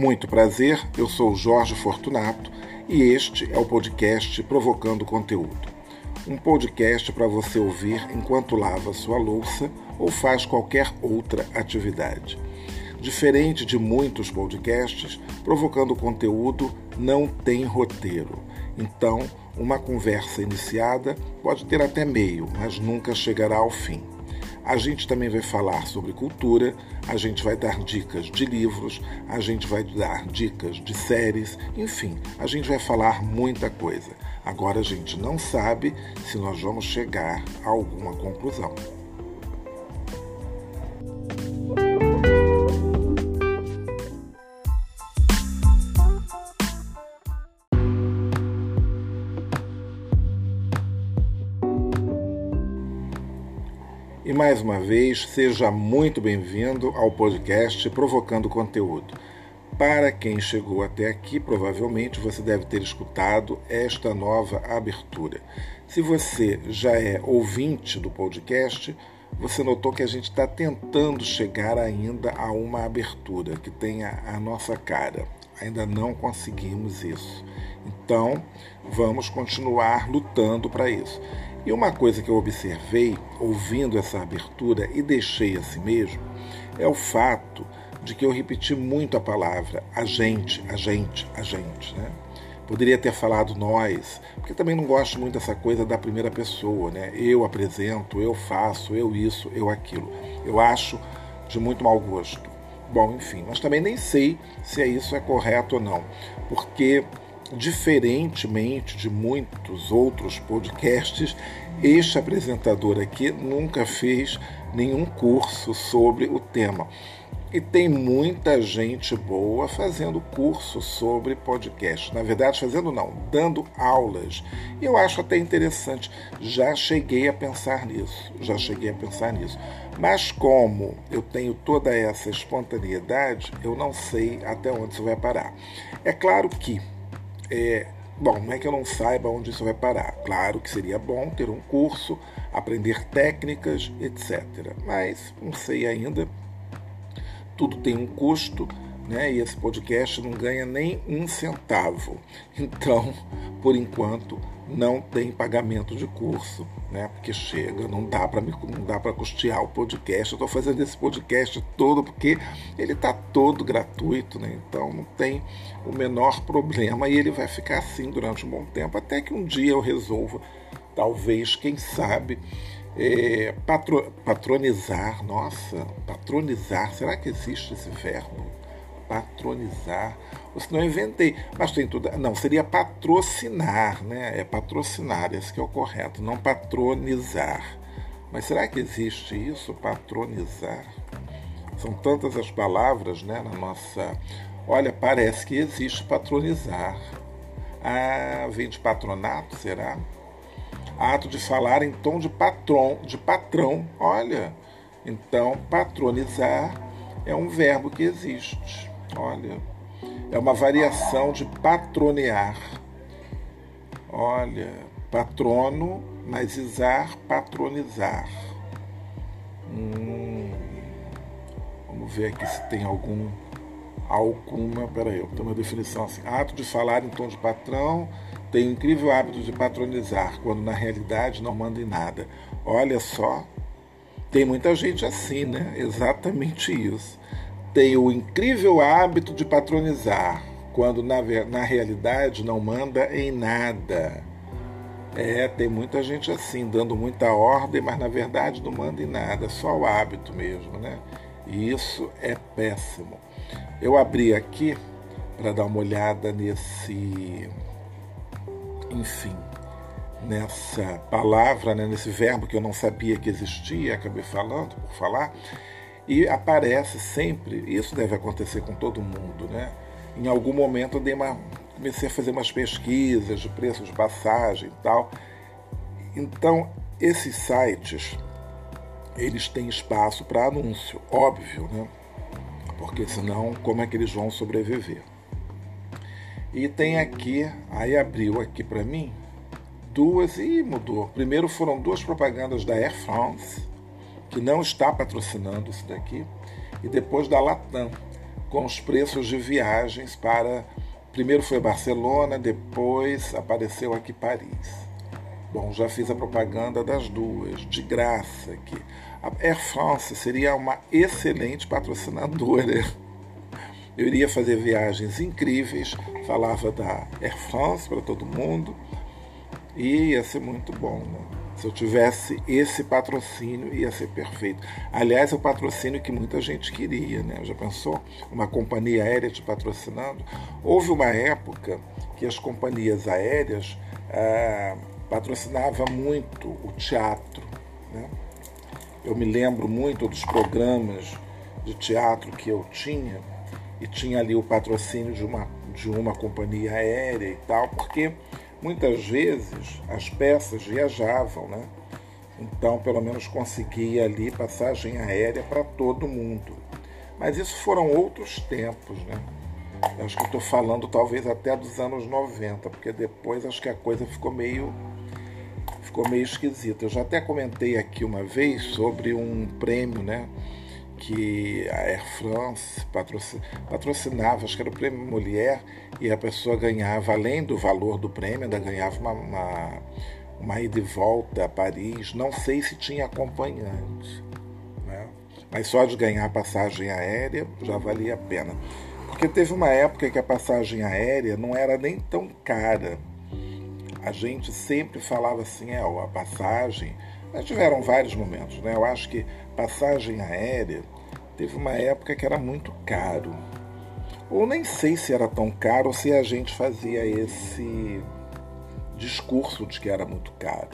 Muito prazer, eu sou Jorge Fortunato e este é o podcast Provocando Conteúdo. Um podcast para você ouvir enquanto lava sua louça ou faz qualquer outra atividade. Diferente de muitos podcasts, Provocando Conteúdo não tem roteiro. Então, uma conversa iniciada pode ter até meio, mas nunca chegará ao fim. A gente também vai falar sobre cultura, a gente vai dar dicas de livros, a gente vai dar dicas de séries, enfim, a gente vai falar muita coisa. Agora a gente não sabe se nós vamos chegar a alguma conclusão. Mais uma vez, seja muito bem-vindo ao podcast Provocando Conteúdo. Para quem chegou até aqui, provavelmente você deve ter escutado esta nova abertura. Se você já é ouvinte do podcast, você notou que a gente está tentando chegar ainda a uma abertura que tenha a nossa cara. Ainda não conseguimos isso. Então, vamos continuar lutando para isso. E uma coisa que eu observei ouvindo essa abertura e deixei assim mesmo é o fato de que eu repeti muito a palavra a gente, a gente, a gente, né? Poderia ter falado nós, porque também não gosto muito dessa coisa da primeira pessoa, né? Eu apresento, eu faço, eu isso, eu aquilo. Eu acho de muito mau gosto. Bom, enfim, mas também nem sei se é isso é correto ou não, porque diferentemente de muitos outros podcasts, este apresentador aqui nunca fez nenhum curso sobre o tema. E tem muita gente boa fazendo curso sobre podcast. Na verdade, fazendo não, dando aulas. E eu acho até interessante. Já cheguei a pensar nisso. Já cheguei a pensar nisso. Mas como eu tenho toda essa espontaneidade, eu não sei até onde isso vai parar. É claro que é, bom, não é que eu não saiba onde isso vai parar. Claro que seria bom ter um curso, aprender técnicas, etc. Mas não sei ainda. Tudo tem um custo, né? E esse podcast não ganha nem um centavo. Então, por enquanto, não tem pagamento de curso, né? Porque chega, não dá para não dá para custear o podcast. Eu estou fazendo esse podcast todo porque ele está todo gratuito, né? Então não tem o menor problema e ele vai ficar assim durante um bom tempo até que um dia eu resolva, talvez, quem sabe, é, patro, patronizar. Nossa, patronizar. Será que existe esse verbo? Patronizar ou se não inventei. Mas tem tudo. Não, seria patrocinar, né? É patrocinar, esse que é o correto, não patronizar. Mas será que existe isso, patronizar? São tantas as palavras, né, na nossa. Olha, parece que existe patronizar. Ah, vem de patronato, será? Ato de falar em tom de patrão, de patrão. Olha, então patronizar é um verbo que existe. Olha, é uma variação de patronear. Olha, patrono, mas izar, patronizar. Hum, vamos ver aqui se tem algum alguma. Peraí, tem uma definição assim: ato de falar em tom de patrão tem o incrível hábito de patronizar, quando na realidade não manda em nada. Olha só, tem muita gente assim, né? Exatamente isso tem o incrível hábito de patronizar, quando na, na realidade não manda em nada. É, tem muita gente assim, dando muita ordem, mas na verdade não manda em nada, só o hábito mesmo, né? E isso é péssimo. Eu abri aqui para dar uma olhada nesse, enfim, nessa palavra, né, nesse verbo que eu não sabia que existia, acabei falando por falar. E aparece sempre, isso deve acontecer com todo mundo, né? Em algum momento eu dei uma, comecei a fazer umas pesquisas de preços de passagem e tal. Então, esses sites, eles têm espaço para anúncio, óbvio, né? Porque senão, como é que eles vão sobreviver? E tem aqui, aí abriu aqui para mim, duas e mudou. Primeiro foram duas propagandas da Air France, que não está patrocinando isso daqui, e depois da Latam. com os preços de viagens para. Primeiro foi Barcelona, depois apareceu aqui Paris. Bom, já fiz a propaganda das duas, de graça aqui. A Air France seria uma excelente patrocinadora. Eu iria fazer viagens incríveis, falava da Air France para todo mundo e ia ser muito bom. Né? Se eu tivesse esse patrocínio, ia ser perfeito. Aliás, é o patrocínio que muita gente queria, né? Já pensou? Uma companhia aérea te patrocinando? Houve uma época que as companhias aéreas ah, patrocinava muito o teatro. Né? Eu me lembro muito dos programas de teatro que eu tinha e tinha ali o patrocínio de uma, de uma companhia aérea e tal, porque muitas vezes as peças viajavam, né? Então, pelo menos conseguia ali passagem aérea para todo mundo. Mas isso foram outros tempos, né? Acho que estou falando talvez até dos anos 90, porque depois acho que a coisa ficou meio ficou meio esquisito. Eu já até comentei aqui uma vez sobre um prêmio, né? Que a Air France patrocinava, acho que era o prêmio Mulher, e a pessoa ganhava, além do valor do prêmio, ainda ganhava uma, uma, uma ida e volta a Paris. Não sei se tinha acompanhante, né? mas só de ganhar passagem aérea já valia a pena. Porque teve uma época que a passagem aérea não era nem tão cara a gente sempre falava assim, é, a passagem. Mas tiveram vários momentos, né? Eu acho que passagem aérea teve uma época que era muito caro. Ou nem sei se era tão caro ou se a gente fazia esse discurso de que era muito caro.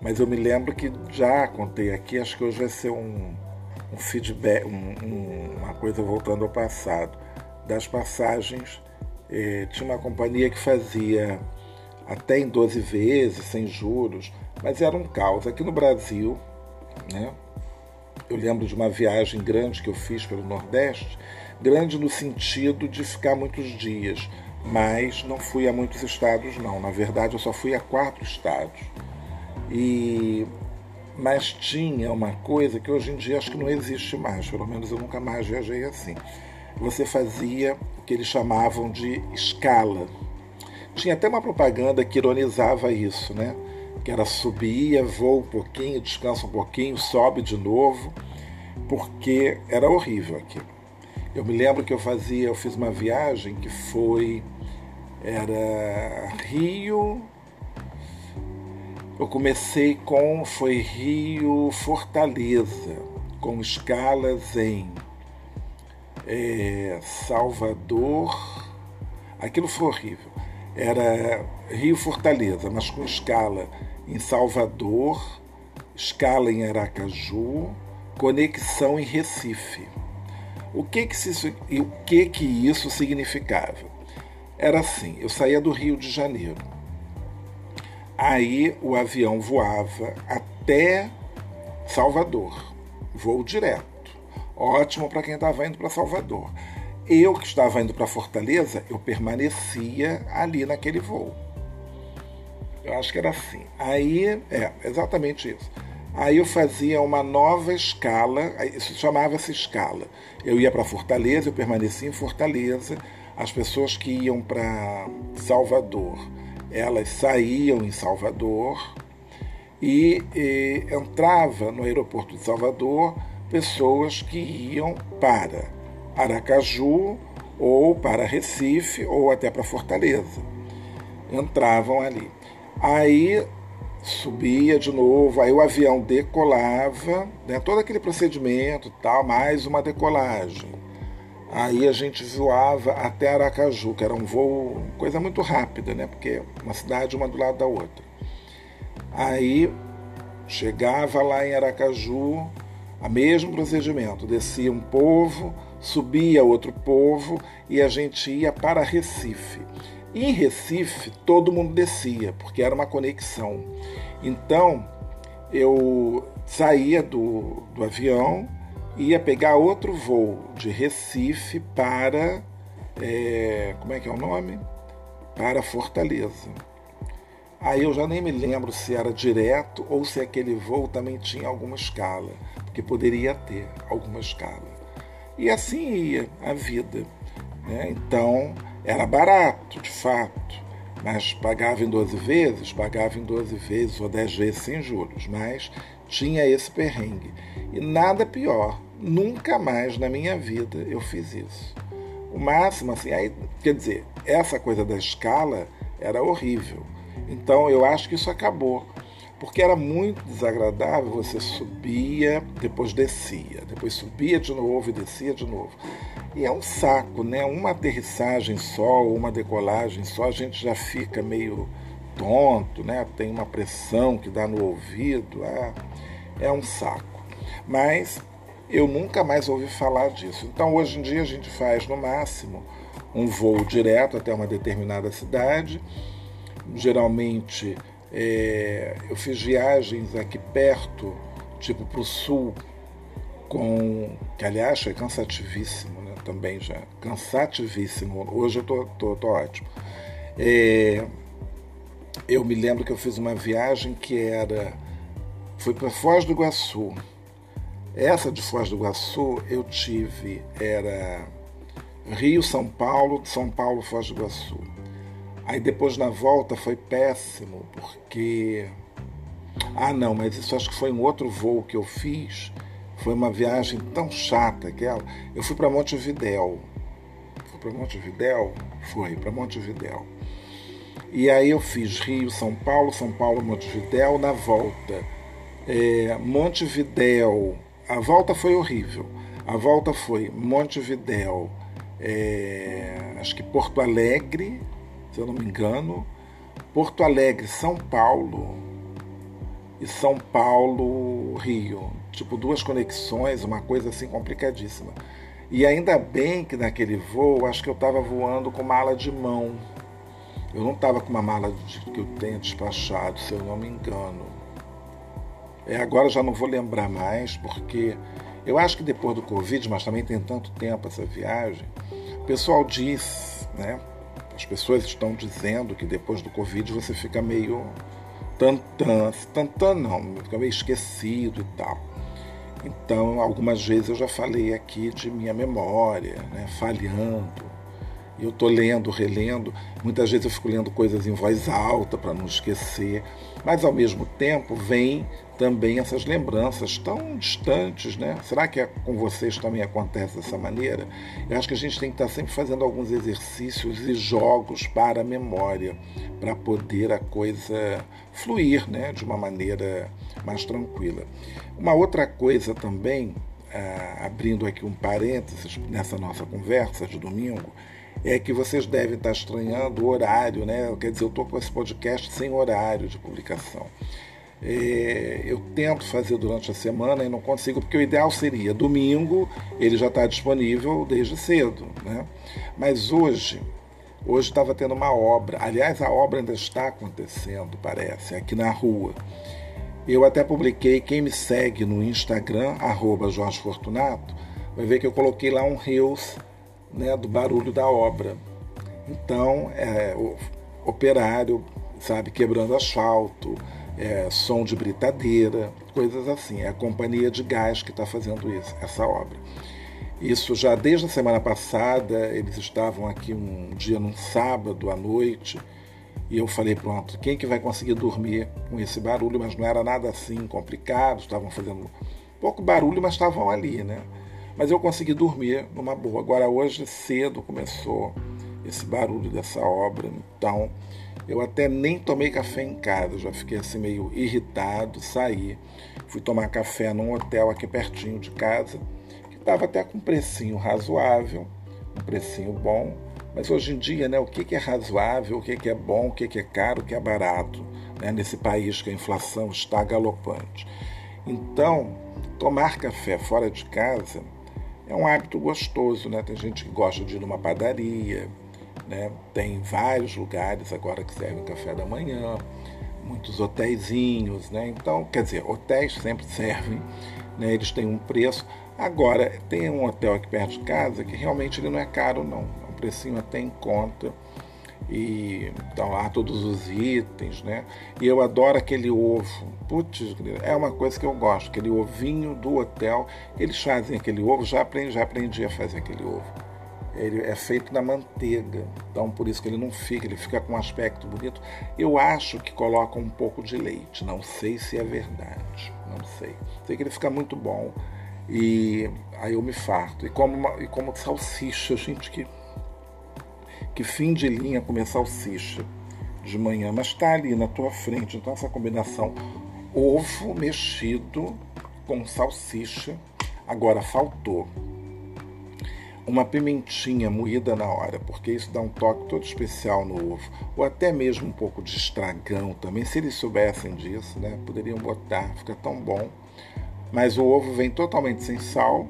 Mas eu me lembro que já contei aqui, acho que hoje vai ser um, um feedback, um, um, uma coisa voltando ao passado. Das passagens, eh, tinha uma companhia que fazia até em 12 vezes, sem juros, mas era um caos. Aqui no Brasil, né, eu lembro de uma viagem grande que eu fiz pelo Nordeste, grande no sentido de ficar muitos dias, mas não fui a muitos estados, não. Na verdade, eu só fui a quatro estados. E mas tinha uma coisa que hoje em dia acho que não existe mais, pelo menos eu nunca mais viajei assim. Você fazia o que eles chamavam de escala. Tinha até uma propaganda que ironizava isso, né? Que era subia, voa um pouquinho, descansa um pouquinho, sobe de novo, porque era horrível aquilo. Eu me lembro que eu fazia, eu fiz uma viagem que foi era Rio. Eu comecei com foi Rio Fortaleza, com escalas em é, Salvador. Aquilo foi horrível era Rio Fortaleza, mas com escala em Salvador, escala em Aracaju, conexão em Recife. O que que, isso, o que que isso significava? Era assim, eu saía do Rio de Janeiro. Aí o avião voava até Salvador, voo direto. Ótimo para quem estava indo para Salvador. Eu que estava indo para Fortaleza, eu permanecia ali naquele voo. Eu acho que era assim. Aí, é, exatamente isso. Aí eu fazia uma nova escala, isso chamava-se escala. Eu ia para Fortaleza, eu permanecia em Fortaleza. As pessoas que iam para Salvador, elas saíam em Salvador e, e entrava no aeroporto de Salvador pessoas que iam para Aracaju ou para Recife ou até para Fortaleza. Entravam ali. Aí subia de novo, aí o avião decolava, né, todo aquele procedimento, tal, mais uma decolagem. Aí a gente voava até Aracaju, que era um voo, coisa muito rápida, né, porque uma cidade uma do lado da outra. Aí chegava lá em Aracaju, a mesmo procedimento, descia um povo, subia outro povo e a gente ia para Recife. Em Recife, todo mundo descia, porque era uma conexão. Então, eu saía do, do avião, ia pegar outro voo de Recife para. É, como é que é o nome? Para Fortaleza. Aí eu já nem me lembro se era direto ou se aquele voo também tinha alguma escala, porque poderia ter alguma escala. E assim ia a vida. Né? Então, era barato, de fato, mas pagava em 12 vezes, pagava em 12 vezes ou 10 vezes sem juros, mas tinha esse perrengue. E nada pior, nunca mais na minha vida eu fiz isso. O máximo, assim, aí, quer dizer, essa coisa da escala era horrível. Então eu acho que isso acabou porque era muito desagradável. Você subia, depois descia, depois subia de novo e descia de novo. E é um saco, né? Uma aterrissagem só, uma decolagem só, a gente já fica meio tonto, né? Tem uma pressão que dá no ouvido, é, é um saco. Mas eu nunca mais ouvi falar disso. Então hoje em dia a gente faz no máximo um voo direto até uma determinada cidade, geralmente é, eu fiz viagens aqui perto, tipo para o sul, com que aliás foi cansativíssimo, né? Também já cansativíssimo. Hoje eu tô, tô, tô ótimo. É, eu me lembro que eu fiz uma viagem que era foi para Foz do Iguaçu. Essa de Foz do Iguaçu eu tive era Rio, São Paulo, São Paulo, Foz do Iguaçu. Aí depois na volta foi péssimo, porque. Ah, não, mas isso acho que foi um outro voo que eu fiz. Foi uma viagem tão chata aquela. Eu fui para Montevidéu. Fui para Montevidéu? Foi, para Montevidéu. E aí eu fiz Rio, São Paulo, São Paulo, Montevidéu. Na volta, é, Montevidéu. A volta foi horrível. A volta foi Montevidéu, é, acho que Porto Alegre, se eu não me engano, Porto Alegre, São Paulo e São Paulo, Rio. Tipo, duas conexões, uma coisa assim complicadíssima. E ainda bem que naquele voo, acho que eu estava voando com mala de mão. Eu não estava com uma mala de, que eu tenha despachado, se eu não me engano. É, agora já não vou lembrar mais, porque eu acho que depois do Covid, mas também tem tanto tempo essa viagem, o pessoal diz, né? As pessoas estão dizendo que depois do Covid você fica meio tantã, tantã não, fica meio esquecido e tal. Então, algumas vezes eu já falei aqui de minha memória, né, falhando. Eu estou lendo, relendo. Muitas vezes eu fico lendo coisas em voz alta para não esquecer. Mas, ao mesmo tempo, vem também essas lembranças tão distantes, né? Será que é, com vocês também acontece dessa maneira? Eu acho que a gente tem que estar sempre fazendo alguns exercícios e jogos para a memória, para poder a coisa fluir, né? De uma maneira mais tranquila. Uma outra coisa também, ah, abrindo aqui um parênteses nessa nossa conversa de domingo, é que vocês devem estar estranhando o horário, né? Quer dizer, eu estou com esse podcast sem horário de publicação. É, eu tento fazer durante a semana e não consigo, porque o ideal seria domingo, ele já está disponível desde cedo. Né? Mas hoje, hoje estava tendo uma obra, aliás, a obra ainda está acontecendo, parece, aqui na rua. Eu até publiquei, quem me segue no Instagram, arroba Jorge Fortunato, vai ver que eu coloquei lá um Reels né, do barulho da obra. Então, é, o operário, sabe, quebrando asfalto, é, som de britadeira, coisas assim. É a companhia de gás que está fazendo isso, essa obra. Isso já desde a semana passada, eles estavam aqui um dia num sábado à noite, e eu falei, pronto, quem que vai conseguir dormir com esse barulho? Mas não era nada assim complicado, estavam fazendo pouco barulho, mas estavam ali, né? Mas eu consegui dormir numa boa. Agora hoje cedo começou esse barulho dessa obra, então eu até nem tomei café em casa, já fiquei assim meio irritado, saí, fui tomar café num hotel aqui pertinho de casa, que estava até com um precinho razoável, um precinho bom, mas hoje em dia, né, o que, é razoável, o que, que é bom, o que, que é caro, o que é barato, né, nesse país que a inflação está galopante. Então, tomar café fora de casa é um hábito gostoso, né? Tem gente que gosta de ir numa padaria, né? Tem vários lugares agora que servem café da manhã, muitos hotéisinhos, né? Então, quer dizer, hotéis sempre servem, né? eles têm um preço. Agora, tem um hotel aqui perto de casa que realmente ele não é caro, não. É um precinho até em conta. E estão lá todos os itens, né? E eu adoro aquele ovo. Putz, é uma coisa que eu gosto, aquele ovinho do hotel. Eles fazem aquele ovo, já aprendi, já aprendi a fazer aquele ovo. Ele é feito na manteiga, então por isso que ele não fica, ele fica com um aspecto bonito. Eu acho que colocam um pouco de leite, não sei se é verdade, não sei. Sei que ele fica muito bom e aí eu me farto. E como, uma, e como salsicha, gente, que que fim de linha comer salsicha de manhã, mas está ali na tua frente. Então, essa combinação ovo mexido com salsicha. Agora, faltou uma pimentinha moída na hora, porque isso dá um toque todo especial no ovo. Ou até mesmo um pouco de estragão também, se eles soubessem disso, né? Poderiam botar, fica tão bom. Mas o ovo vem totalmente sem sal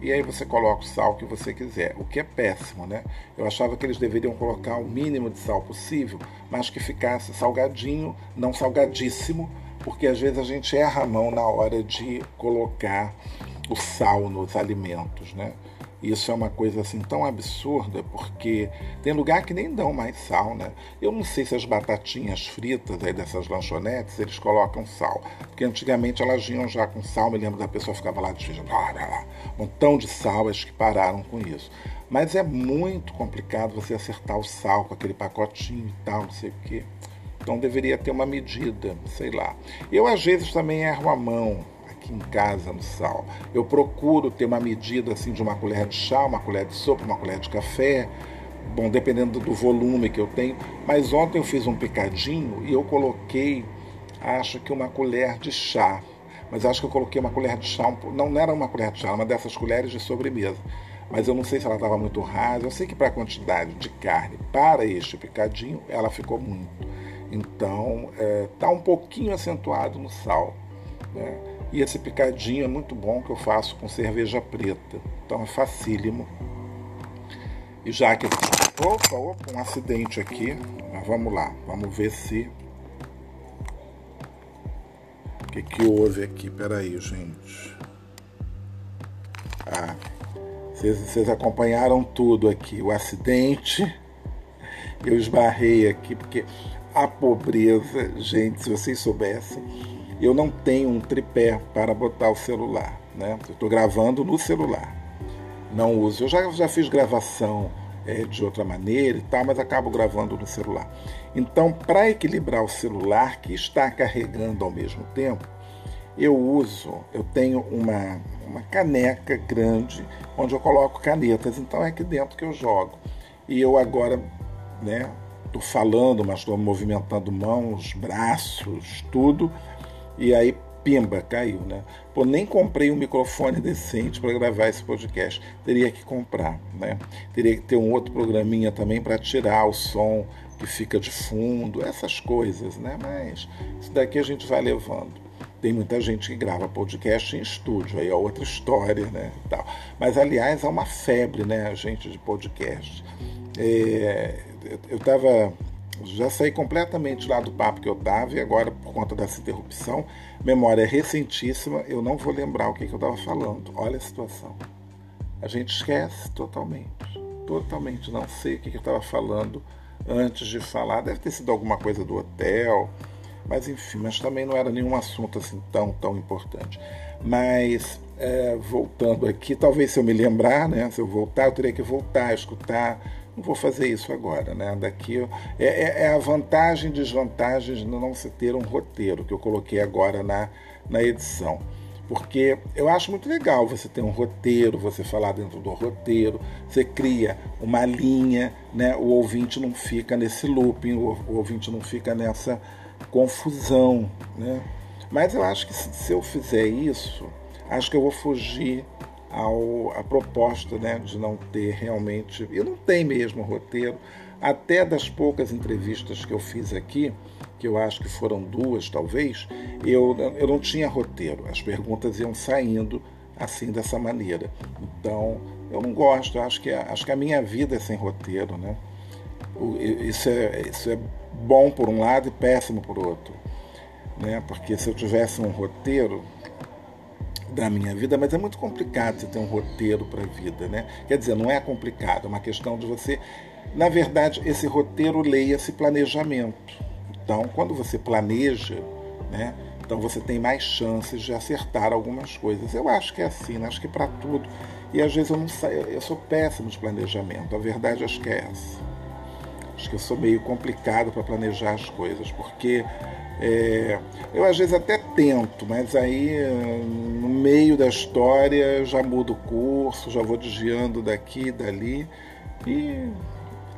e aí você coloca o sal que você quiser, o que é péssimo, né? Eu achava que eles deveriam colocar o mínimo de sal possível, mas que ficasse salgadinho, não salgadíssimo, porque às vezes a gente erra a mão na hora de colocar o sal nos alimentos, né? Isso é uma coisa assim tão absurda, porque tem lugar que nem dão mais sal, né? Eu não sei se as batatinhas fritas aí dessas lanchonetes, eles colocam sal. Porque antigamente elas vinham já com sal, me lembro da pessoa ficava lá desfejando, um montão de sal, acho que pararam com isso. Mas é muito complicado você acertar o sal com aquele pacotinho e tal, não sei o quê. Então deveria ter uma medida, sei lá. Eu às vezes também erro a mão aqui em casa no sal. Eu procuro ter uma medida assim de uma colher de chá, uma colher de sopa, uma colher de café, bom, dependendo do volume que eu tenho. Mas ontem eu fiz um picadinho e eu coloquei, acho que uma colher de chá. Mas acho que eu coloquei uma colher de chá, não, não era uma colher de chá, uma dessas colheres de sobremesa. Mas eu não sei se ela estava muito rasa. Eu sei que para a quantidade de carne para este picadinho, ela ficou muito. Então, está é, tá um pouquinho acentuado no sal. Né? E esse picadinho é muito bom que eu faço com cerveja preta. Então é facílimo. E já que. Opa, opa, um acidente aqui. Mas vamos lá, vamos ver se. O que, que houve aqui? Peraí, gente. Ah, vocês acompanharam tudo aqui. O acidente. Eu esbarrei aqui, porque a pobreza, gente, se vocês soubessem eu não tenho um tripé para botar o celular. Né? Eu estou gravando no celular. Não uso. Eu já, já fiz gravação é, de outra maneira e tal, mas acabo gravando no celular. Então, para equilibrar o celular que está carregando ao mesmo tempo, eu uso, eu tenho uma, uma caneca grande onde eu coloco canetas, então é aqui dentro que eu jogo. E eu agora, né, estou falando, mas estou movimentando mãos, braços, tudo, e aí, pimba, caiu, né? Pô, nem comprei um microfone decente para gravar esse podcast. Teria que comprar, né? Teria que ter um outro programinha também para tirar o som que fica de fundo, essas coisas, né? Mas isso daqui a gente vai levando. Tem muita gente que grava podcast em estúdio, aí é outra história, né? Tal. Mas, aliás, é uma febre, né, a gente, de podcast. É, eu estava já saí completamente lá do papo que eu estava e agora, por conta dessa interrupção, memória recentíssima, eu não vou lembrar o que, que eu estava falando. Olha a situação. A gente esquece totalmente. Totalmente. Não sei o que, que eu estava falando antes de falar. Deve ter sido alguma coisa do hotel. Mas enfim, mas também não era nenhum assunto assim tão, tão importante. Mas é, voltando aqui, talvez se eu me lembrar, né? Se eu voltar, eu teria que voltar escutar não vou fazer isso agora, né? Daqui é, é, é a vantagem e desvantagem de não se ter um roteiro que eu coloquei agora na, na edição. Porque eu acho muito legal você ter um roteiro, você falar dentro do roteiro, você cria uma linha, né? o ouvinte não fica nesse looping, o, ouvinte não fica nessa confusão. Né? Mas eu acho que se eu fizer isso, acho que eu vou fugir ao, a proposta né, de não ter realmente. Eu não tenho mesmo roteiro, até das poucas entrevistas que eu fiz aqui, que eu acho que foram duas talvez, eu, eu não tinha roteiro, as perguntas iam saindo assim dessa maneira. Então eu não gosto, acho que, acho que a minha vida é sem roteiro. Né? Isso é, isso é bom por um lado e péssimo por outro. Né? Porque se eu tivesse um roteiro, da minha vida, mas é muito complicado você ter um roteiro para a vida, né? Quer dizer, não é complicado, é uma questão de você Na verdade, esse roteiro leia-se planejamento. Então, quando você planeja, né, então você tem mais chances de acertar algumas coisas. Eu acho que é assim, né? acho que para tudo. E às vezes eu não sei, eu sou péssimo de planejamento. A verdade acho que é essa. Acho que eu sou meio complicado para planejar as coisas, porque é, eu às vezes até tento, mas aí no meio da história já mudo o curso, já vou desviando daqui, dali. E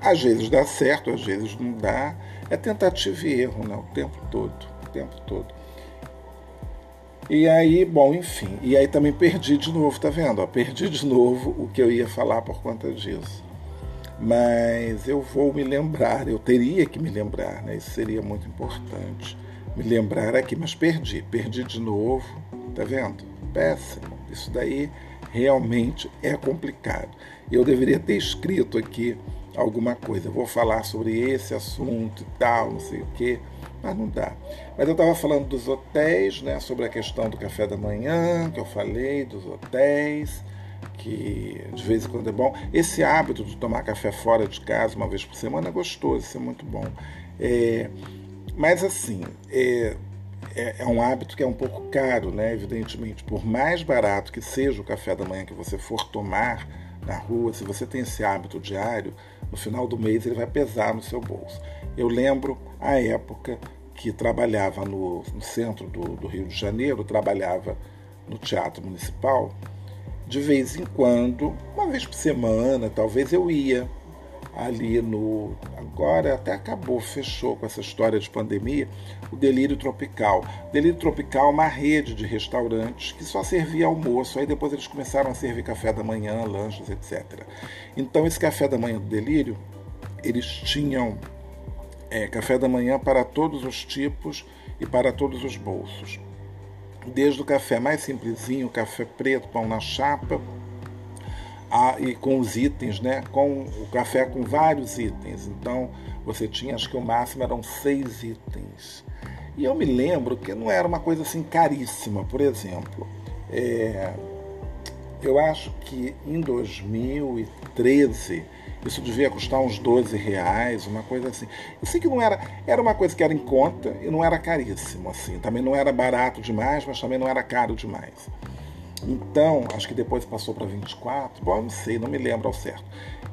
às vezes dá certo, às vezes não dá. É tentativa e erro, né? O tempo todo, o tempo todo. E aí, bom, enfim. E aí também perdi de novo, tá vendo? perdi de novo o que eu ia falar por conta disso mas eu vou me lembrar, eu teria que me lembrar, né? Isso seria muito importante. Me lembrar aqui, mas perdi, perdi de novo, tá vendo? Péssimo. Isso daí realmente é complicado. Eu deveria ter escrito aqui alguma coisa. Eu vou falar sobre esse assunto e tal, não sei o quê, mas não dá. Mas eu estava falando dos hotéis, né? Sobre a questão do café da manhã, que eu falei, dos hotéis que de vez em quando é bom. Esse hábito de tomar café fora de casa uma vez por semana é gostoso, isso é muito bom. É, mas assim, é, é, é, um hábito que é um pouco caro, né? Evidentemente, por mais barato que seja o café da manhã que você for tomar na rua, se você tem esse hábito diário, no final do mês ele vai pesar no seu bolso. Eu lembro a época que trabalhava no, no centro do, do Rio de Janeiro, trabalhava no Teatro Municipal de vez em quando, uma vez por semana, talvez eu ia ali no. Agora até acabou, fechou com essa história de pandemia, o Delírio Tropical. Delírio Tropical é uma rede de restaurantes que só servia almoço, aí depois eles começaram a servir café da manhã, lanches, etc. Então, esse café da manhã do Delírio, eles tinham é, café da manhã para todos os tipos e para todos os bolsos desde o café mais simplesinho, café preto, pão na chapa, e com os itens, né? Com o café com vários itens. Então você tinha, acho que o máximo eram seis itens. E eu me lembro que não era uma coisa assim caríssima, por exemplo. É, eu acho que em 2013 isso devia custar uns 12 reais, uma coisa assim. Eu sei que não era. Era uma coisa que era em conta e não era caríssimo, assim. Também não era barato demais, mas também não era caro demais. Então, acho que depois passou para 24. Bom, não sei, não me lembro ao certo.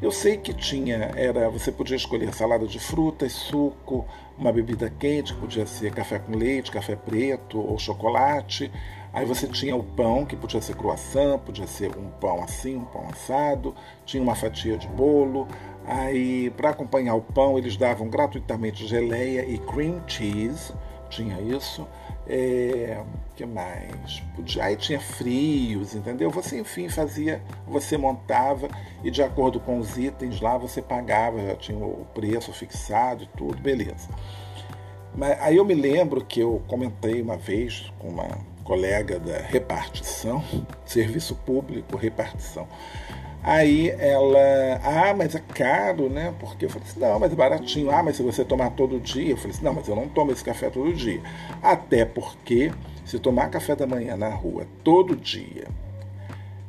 Eu sei que tinha, era, você podia escolher salada de frutas, suco, uma bebida quente, que podia ser café com leite, café preto ou chocolate. Aí você tinha o pão, que podia ser croissant, podia ser um pão assim, um pão assado, tinha uma fatia de bolo. Aí, para acompanhar o pão, eles davam gratuitamente geleia e cream cheese, tinha isso. É, que mais? Aí tinha frios, entendeu? Você, enfim, fazia, você montava e de acordo com os itens lá você pagava, já tinha o preço fixado e tudo, beleza. Mas aí eu me lembro que eu comentei uma vez com uma colega da repartição, serviço público, repartição. Aí ela, ah, mas é caro, né? Porque eu falei assim, não, mas é baratinho. Ah, mas se você tomar todo dia, eu falei assim, não, mas eu não tomo esse café todo dia. Até porque se tomar café da manhã na rua todo dia,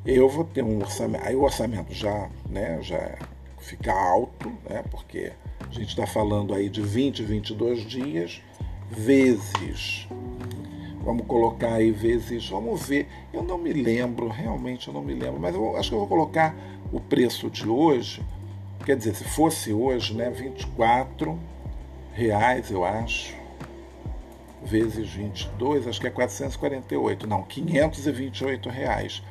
eu vou ter um orçamento. Aí o orçamento já, né, já fica alto, né? Porque a gente está falando aí de 20, 22 dias, vezes Vamos colocar aí vezes, vamos ver. Eu não me lembro, realmente eu não me lembro, mas eu acho que eu vou colocar o preço de hoje. Quer dizer, se fosse hoje, né, 24 reais, eu acho, vezes 22, acho que é 448, não, 528 reais.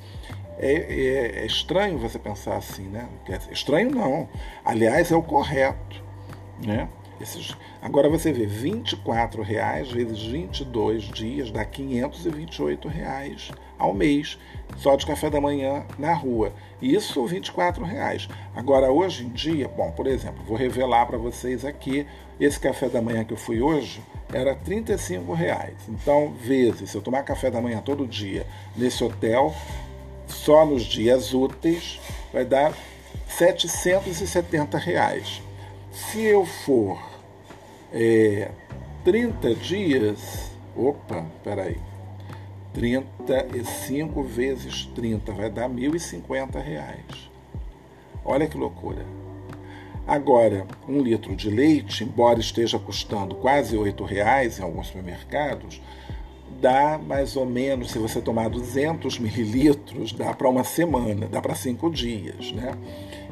É, é, é estranho você pensar assim, né? Estranho não. Aliás, é o correto, né? Esses, agora você vê, R$ reais vezes 22 dias dá 528 reais ao mês, só de café da manhã na rua. Isso R$ reais. Agora, hoje em dia, bom, por exemplo, vou revelar para vocês aqui, esse café da manhã que eu fui hoje era R$ reais. Então, vezes, se eu tomar café da manhã todo dia nesse hotel, só nos dias úteis, vai dar 770 reais. Se eu for é, 30 dias, opa, peraí, 35 vezes 30 vai dar 1.050 reais. Olha que loucura. Agora, um litro de leite, embora esteja custando quase R$ reais em alguns supermercados, dá mais ou menos, se você tomar 200 mililitros, dá para uma semana, dá para cinco dias, né?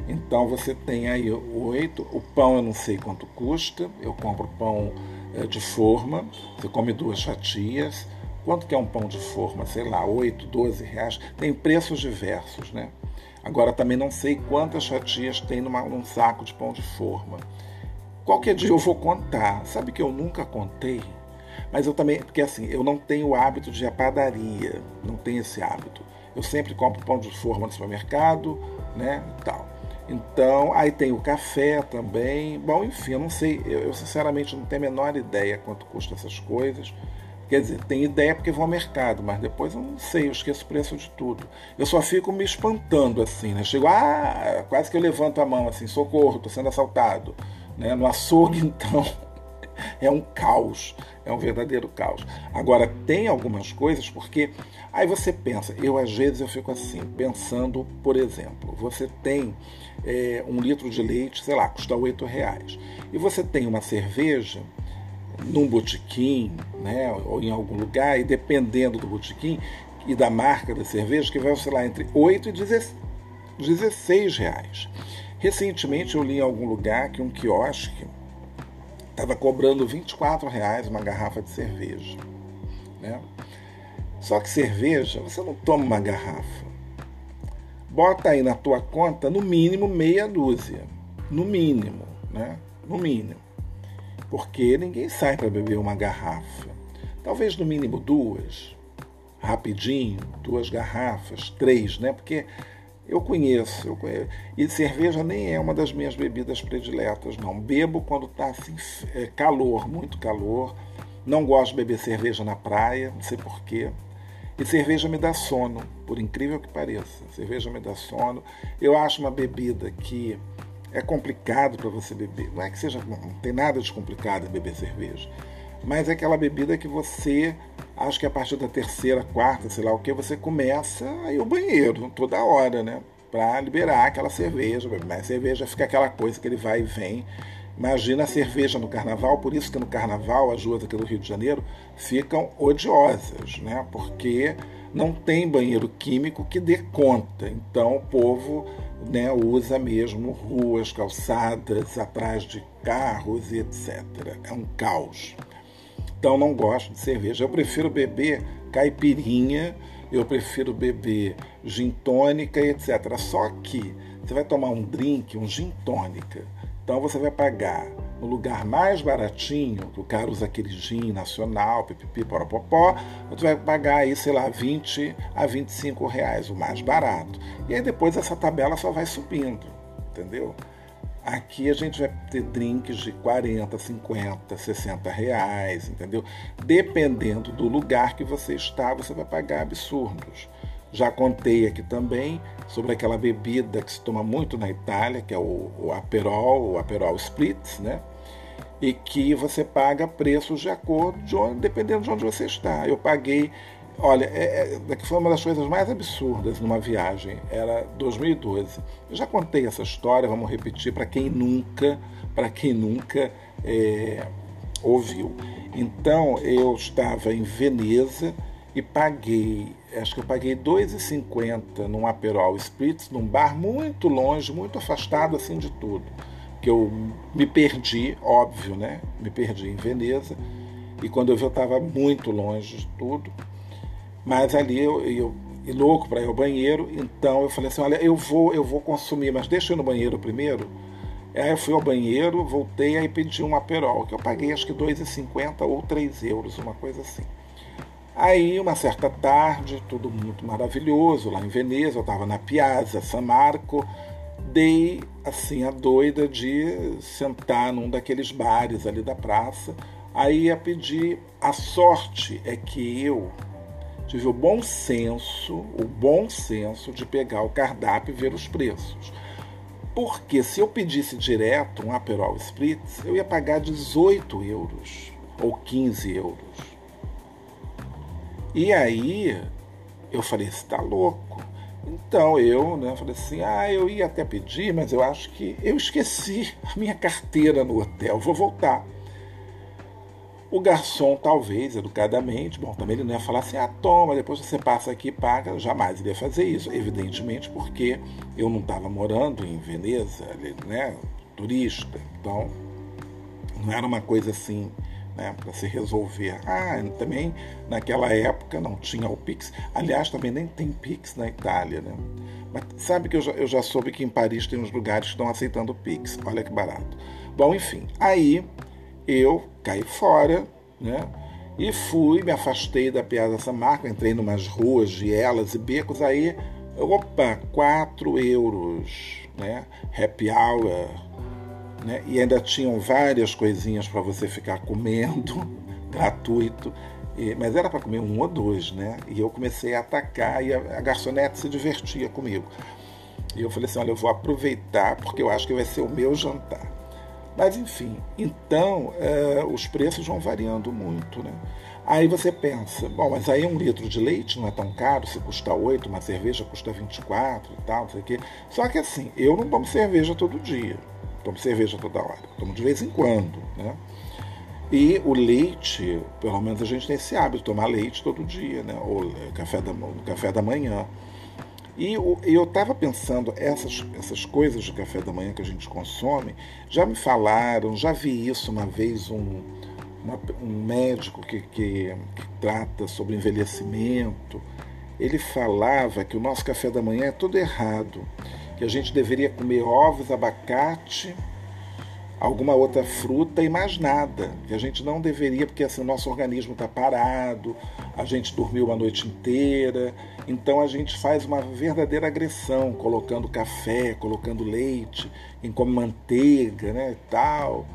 Então você tem aí oito. O pão eu não sei quanto custa, eu compro pão é, de forma, você come duas fatias. Quanto que é um pão de forma? Sei lá, 8, 12 reais. Tem preços diversos, né? Agora também não sei quantas fatias tem numa, num saco de pão de forma. Qualquer dia eu vou contar. Sabe que eu nunca contei? Mas eu também, porque assim, eu não tenho o hábito de ir à padaria, não tenho esse hábito. Eu sempre compro pão de forma no supermercado, né, e tal. Então, aí tem o café também. Bom, enfim, eu não sei, eu, eu sinceramente não tenho a menor ideia quanto custa essas coisas. Quer dizer, tem ideia porque vou ao mercado, mas depois eu não sei, eu esqueço o preço de tudo. Eu só fico me espantando assim, né? Chego, ah, quase que eu levanto a mão assim, socorro, estou sendo assaltado. Né? No açougue, então, é um caos, é um verdadeiro caos. Agora, tem algumas coisas porque aí você pensa, eu às vezes eu fico assim, pensando, por exemplo, você tem é, um litro de leite, sei lá, custa oito reais, e você tem uma cerveja num botequim, né, ou em algum lugar, e dependendo do botequim e da marca da cerveja, que vai oscilar entre 8 e 16 reais. Recentemente eu li em algum lugar que um quiosque estava cobrando 24 reais uma garrafa de cerveja. Né? Só que cerveja, você não toma uma garrafa. Bota aí na tua conta no mínimo meia dúzia. No mínimo, né? No mínimo. Porque ninguém sai para beber uma garrafa. Talvez no mínimo duas. Rapidinho, duas garrafas, três, né? Porque eu conheço, eu conheço. E cerveja nem é uma das minhas bebidas prediletas, não. Bebo quando está assim, é, calor, muito calor. Não gosto de beber cerveja na praia, não sei porquê. E cerveja me dá sono, por incrível que pareça. Cerveja me dá sono. Eu acho uma bebida que é complicado para você beber. Não é que seja. Não tem nada de complicado em beber cerveja. Mas é aquela bebida que você acho que a partir da terceira, quarta, sei lá o que, você começa a ir ao banheiro toda hora, né? Para liberar aquela cerveja. Mas cerveja fica aquela coisa que ele vai e vem. Imagina a cerveja no carnaval, por isso que no carnaval as ruas aqui do Rio de Janeiro ficam odiosas, né? Porque não tem banheiro químico que dê conta. Então o povo né, usa mesmo ruas, calçadas, atrás de carros e etc. É um caos. Então não gosto de cerveja. Eu prefiro beber caipirinha, eu prefiro beber gin tônica e etc. Só que você vai tomar um drink, um gin tônica. Então você vai pagar no lugar mais baratinho, que o cara usa aquele gin nacional, pipipi, poropopó, você vai pagar aí, sei lá, 20 a 25 reais, o mais barato. E aí depois essa tabela só vai subindo, entendeu? Aqui a gente vai ter drinks de 40, 50, 60 reais, entendeu? Dependendo do lugar que você está, você vai pagar absurdos. Já contei aqui também sobre aquela bebida que se toma muito na Itália, que é o, o Aperol, o Aperol Spritz, né? E que você paga preços de acordo, de onde, dependendo de onde você está. Eu paguei Olha, é, é, foi uma das coisas mais absurdas numa viagem. Era 2012. Eu já contei essa história, vamos repetir para quem nunca, para quem nunca é, ouviu. Então eu estava em Veneza e paguei, acho que eu paguei 2,50 num Aperol Spritz, num bar muito longe, muito afastado assim de tudo. Que eu me perdi, óbvio, né? Me perdi em Veneza. E quando eu vi, eu estava muito longe de tudo. Mas ali eu, eu e louco para ir ao banheiro, então eu falei assim, olha, eu vou, eu vou consumir, mas deixa eu ir no banheiro primeiro. Aí eu fui ao banheiro, voltei aí pedi um aperol, que eu paguei acho que 2,50 ou 3 euros, uma coisa assim. Aí, uma certa tarde, tudo muito maravilhoso, lá em Veneza, eu estava na Piazza San Marco, dei assim a doida de sentar num daqueles bares ali da praça. Aí ia pedir, a sorte é que eu tive o bom senso, o bom senso de pegar o cardápio e ver os preços. Porque se eu pedisse direto um Aperol Spritz, eu ia pagar 18 euros ou 15 euros. E aí eu falei, você está louco? Então eu né, falei assim: ah, eu ia até pedir, mas eu acho que eu esqueci a minha carteira no hotel, vou voltar. O garçom, talvez, educadamente, bom, também ele não ia falar assim, ah, toma, depois você passa aqui e paga, jamais ele ia fazer isso, evidentemente, porque eu não estava morando em Veneza, né, turista, então não era uma coisa assim, né, para se resolver. Ah, também naquela época não tinha o Pix, aliás, também nem tem Pix na Itália, né, mas sabe que eu já, eu já soube que em Paris tem uns lugares que estão aceitando Pix, olha que barato. Bom, enfim, aí eu caí fora, né? E fui, me afastei da Piazza San Marco, entrei em umas ruas de elas e becos, aí, opa, 4 euros, né? Happy hour, né? E ainda tinham várias coisinhas para você ficar comendo, gratuito, e, mas era para comer um ou dois, né? E eu comecei a atacar e a, a garçonete se divertia comigo. E eu falei assim, olha, eu vou aproveitar porque eu acho que vai ser o meu jantar. Mas enfim, então é, os preços vão variando muito. Né? Aí você pensa, bom, mas aí um litro de leite não é tão caro, se custa 8, uma cerveja custa 24 e tal, não sei o quê. Só que assim, eu não tomo cerveja todo dia, tomo cerveja toda hora, tomo de vez em quando. Né? E o leite, pelo menos a gente tem esse hábito tomar leite todo dia, né? ou café da, café da manhã. E eu estava pensando, essas, essas coisas de café da manhã que a gente consome, já me falaram, já vi isso uma vez, um, uma, um médico que, que, que trata sobre envelhecimento, ele falava que o nosso café da manhã é tudo errado, que a gente deveria comer ovos, abacate, alguma outra fruta e mais nada. Que a gente não deveria, porque assim, o nosso organismo está parado, a gente dormiu a noite inteira, então a gente faz uma verdadeira agressão, colocando café, colocando leite, em como manteiga, né, e tal.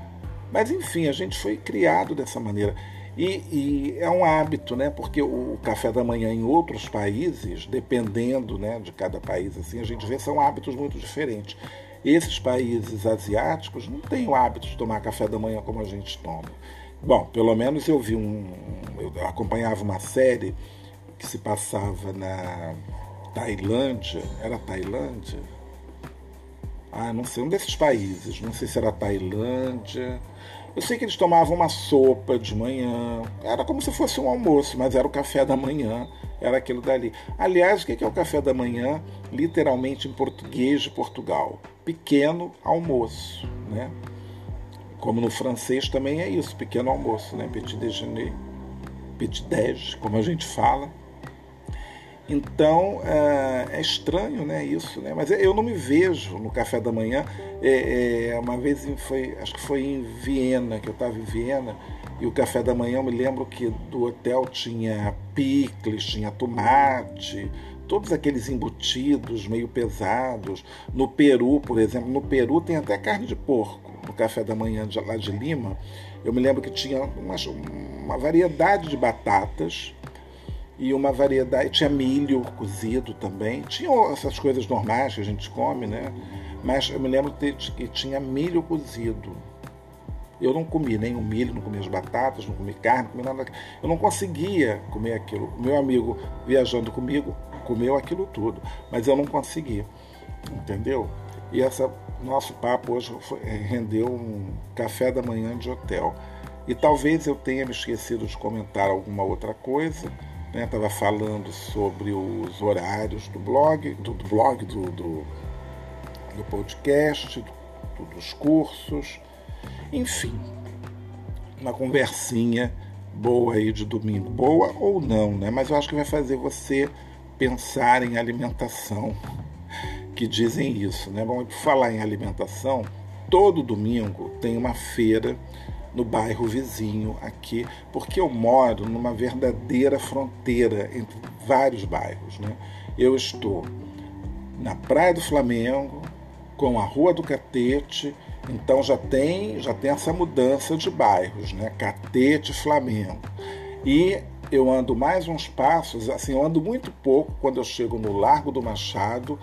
Mas enfim, a gente foi criado dessa maneira. E, e, é um hábito, né? Porque o café da manhã em outros países, dependendo né, de cada país, assim, a gente vê são hábitos muito diferentes. Esses países asiáticos não têm o hábito de tomar café da manhã como a gente toma. Bom, pelo menos eu vi um. Eu acompanhava uma série que se passava na Tailândia. Era Tailândia? Ah, não sei, um desses países. Não sei se era Tailândia. Eu sei que eles tomavam uma sopa de manhã. Era como se fosse um almoço, mas era o café da manhã era aquilo dali. Aliás, o que é o café da manhã, literalmente em português de Portugal? Pequeno almoço, né? Como no francês também é isso, pequeno almoço, né? Petit déjeuner, petit déj, como a gente fala. Então é, é, estranho, né, isso, né? Mas eu não me vejo no café da manhã. É, é, uma vez foi, acho que foi em Viena, que eu estava em Viena, e o café da manhã eu me lembro que do hotel tinha picles, tinha tomate, todos aqueles embutidos meio pesados. No Peru, por exemplo, no Peru tem até carne de porco. No café da manhã de, lá de Lima, eu me lembro que tinha uma, uma variedade de batatas e uma variedade. Tinha milho cozido também. Tinha essas coisas normais que a gente come, né? Mas eu me lembro que tinha milho cozido. Eu não comi nem o milho, não comi as batatas, não comi carne, não comi nada. Eu não conseguia comer aquilo. Meu amigo viajando comigo comeu aquilo tudo, mas eu não consegui. Entendeu? E essa nosso papo hoje foi, eh, rendeu um café da manhã de hotel. E talvez eu tenha me esquecido de comentar alguma outra coisa Estava né, falando sobre os horários do blog, do, do blog, do, do, do podcast, do, dos cursos, enfim, uma conversinha boa aí de domingo, boa ou não, né? Mas eu acho que vai fazer você pensar em alimentação, que dizem isso, né? Bom, por falar em alimentação, todo domingo tem uma feira no bairro vizinho aqui, porque eu moro numa verdadeira fronteira entre vários bairros. Né? Eu estou na Praia do Flamengo, com a Rua do Catete, então já tem, já tem essa mudança de bairros, né? Catete, Flamengo. E eu ando mais uns passos, assim, eu ando muito pouco quando eu chego no Largo do Machado,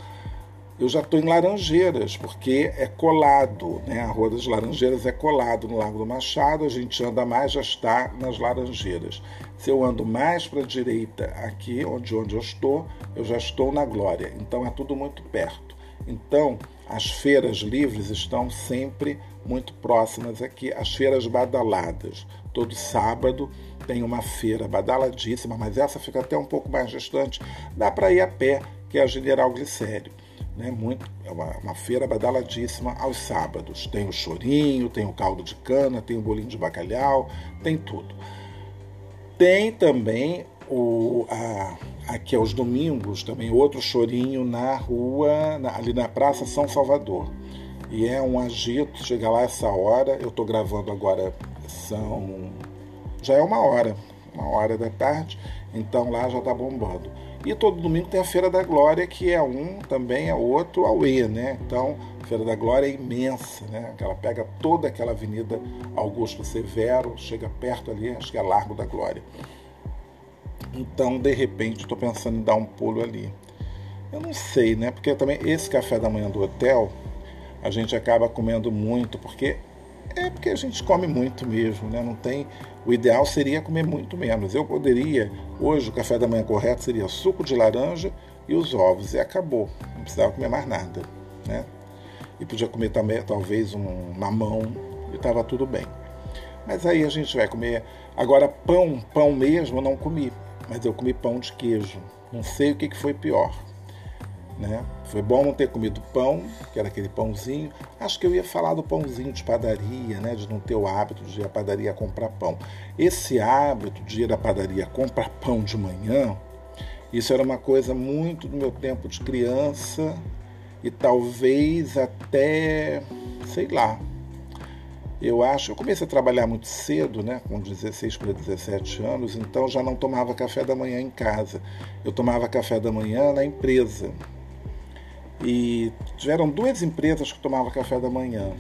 eu já estou em Laranjeiras, porque é colado, né? A Rua das Laranjeiras é colado no Lago do Machado, a gente anda mais, já está nas Laranjeiras. Se eu ando mais para a direita aqui, onde, onde eu estou, eu já estou na Glória. Então é tudo muito perto. Então, as feiras livres estão sempre muito próximas aqui, as feiras badaladas. Todo sábado tem uma feira badaladíssima, mas essa fica até um pouco mais distante. Dá para ir a pé, que é a General Glicério né, muito, é uma, uma, feira badaladíssima aos sábados. Tem o chorinho, tem o caldo de cana, tem o bolinho de bacalhau, tem tudo. Tem também o, a, aqui aos domingos também outro chorinho na rua, na, ali na Praça São Salvador. E é um agito, chega lá essa hora, eu estou gravando agora, são. Já é uma hora, uma hora da tarde, então lá já está bombando. E todo domingo tem a Feira da Glória, que é um, também é outro Aue, né? Então, a Feira da Glória é imensa, né? Ela pega toda aquela avenida Augusto Severo, chega perto ali, acho que é Largo da Glória. Então, de repente, estou pensando em dar um pulo ali. Eu não sei, né? Porque também esse café da manhã do hotel, a gente acaba comendo muito, porque é porque a gente come muito mesmo, né? Não tem. O ideal seria comer muito menos. Eu poderia, hoje o café da manhã correto seria suco de laranja e os ovos e acabou. Não precisava comer mais nada, né? E podia comer também talvez um mamão e estava tudo bem. Mas aí a gente vai comer. Agora pão, pão mesmo eu não comi, mas eu comi pão de queijo. Não sei o que foi pior né? Foi bom não ter comido pão, que era aquele pãozinho. Acho que eu ia falar do pãozinho de padaria, né? de não ter o hábito de ir à padaria comprar pão. Esse hábito de ir à padaria comprar pão de manhã, isso era uma coisa muito do meu tempo de criança e talvez até, sei lá. Eu acho, eu comecei a trabalhar muito cedo, né, com 16 para 17 anos, então já não tomava café da manhã em casa. Eu tomava café da manhã na empresa. E tiveram duas empresas que tomavam café da manhã.